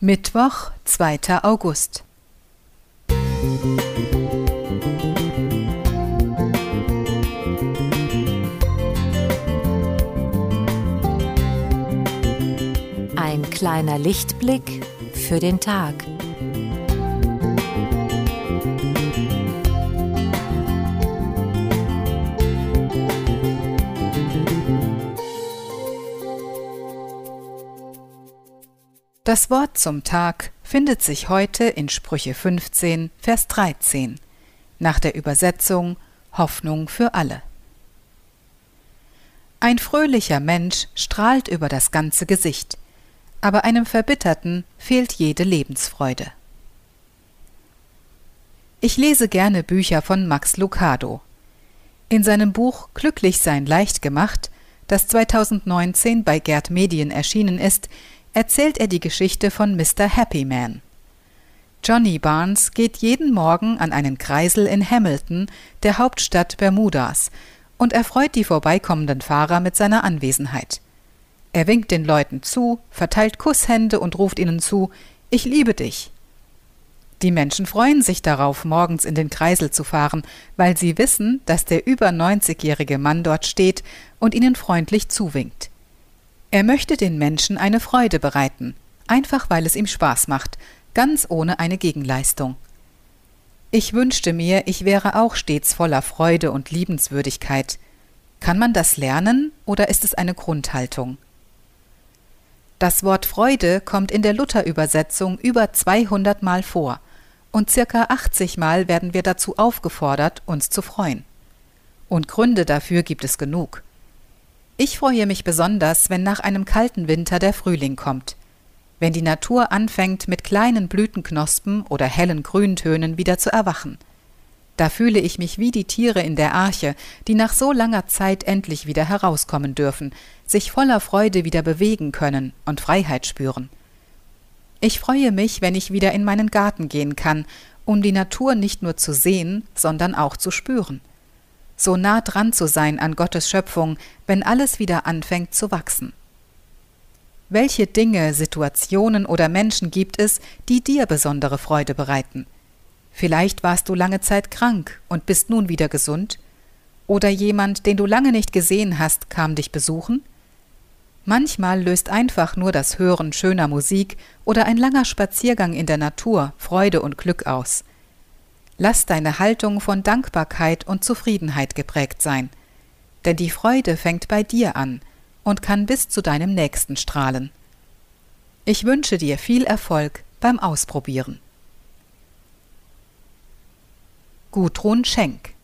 Mittwoch, 2. August. Ein kleiner Lichtblick für den Tag. Das Wort zum Tag findet sich heute in Sprüche 15, Vers 13, nach der Übersetzung Hoffnung für alle. Ein fröhlicher Mensch strahlt über das ganze Gesicht, aber einem Verbitterten fehlt jede Lebensfreude. Ich lese gerne Bücher von Max Lucado. In seinem Buch Glücklich sein leicht gemacht, das 2019 bei Gerd Medien erschienen ist, erzählt er die Geschichte von Mr. Happy Man. Johnny Barnes geht jeden Morgen an einen Kreisel in Hamilton, der Hauptstadt Bermudas, und erfreut die vorbeikommenden Fahrer mit seiner Anwesenheit. Er winkt den Leuten zu, verteilt Kusshände und ruft ihnen zu Ich liebe dich. Die Menschen freuen sich darauf, morgens in den Kreisel zu fahren, weil sie wissen, dass der über 90-jährige Mann dort steht und ihnen freundlich zuwinkt. Er möchte den Menschen eine Freude bereiten, einfach weil es ihm Spaß macht, ganz ohne eine Gegenleistung. Ich wünschte mir, ich wäre auch stets voller Freude und Liebenswürdigkeit. Kann man das lernen oder ist es eine Grundhaltung? Das Wort Freude kommt in der Luther-Übersetzung über 200 Mal vor und circa 80 Mal werden wir dazu aufgefordert, uns zu freuen. Und Gründe dafür gibt es genug. Ich freue mich besonders, wenn nach einem kalten Winter der Frühling kommt. Wenn die Natur anfängt, mit kleinen Blütenknospen oder hellen Grüntönen wieder zu erwachen. Da fühle ich mich wie die Tiere in der Arche, die nach so langer Zeit endlich wieder herauskommen dürfen, sich voller Freude wieder bewegen können und Freiheit spüren. Ich freue mich, wenn ich wieder in meinen Garten gehen kann, um die Natur nicht nur zu sehen, sondern auch zu spüren so nah dran zu sein an Gottes Schöpfung, wenn alles wieder anfängt zu wachsen. Welche Dinge, Situationen oder Menschen gibt es, die dir besondere Freude bereiten? Vielleicht warst du lange Zeit krank und bist nun wieder gesund? Oder jemand, den du lange nicht gesehen hast, kam dich besuchen? Manchmal löst einfach nur das Hören schöner Musik oder ein langer Spaziergang in der Natur Freude und Glück aus. Lass deine Haltung von Dankbarkeit und Zufriedenheit geprägt sein, denn die Freude fängt bei dir an und kann bis zu deinem Nächsten strahlen. Ich wünsche dir viel Erfolg beim Ausprobieren. Gudrun Schenk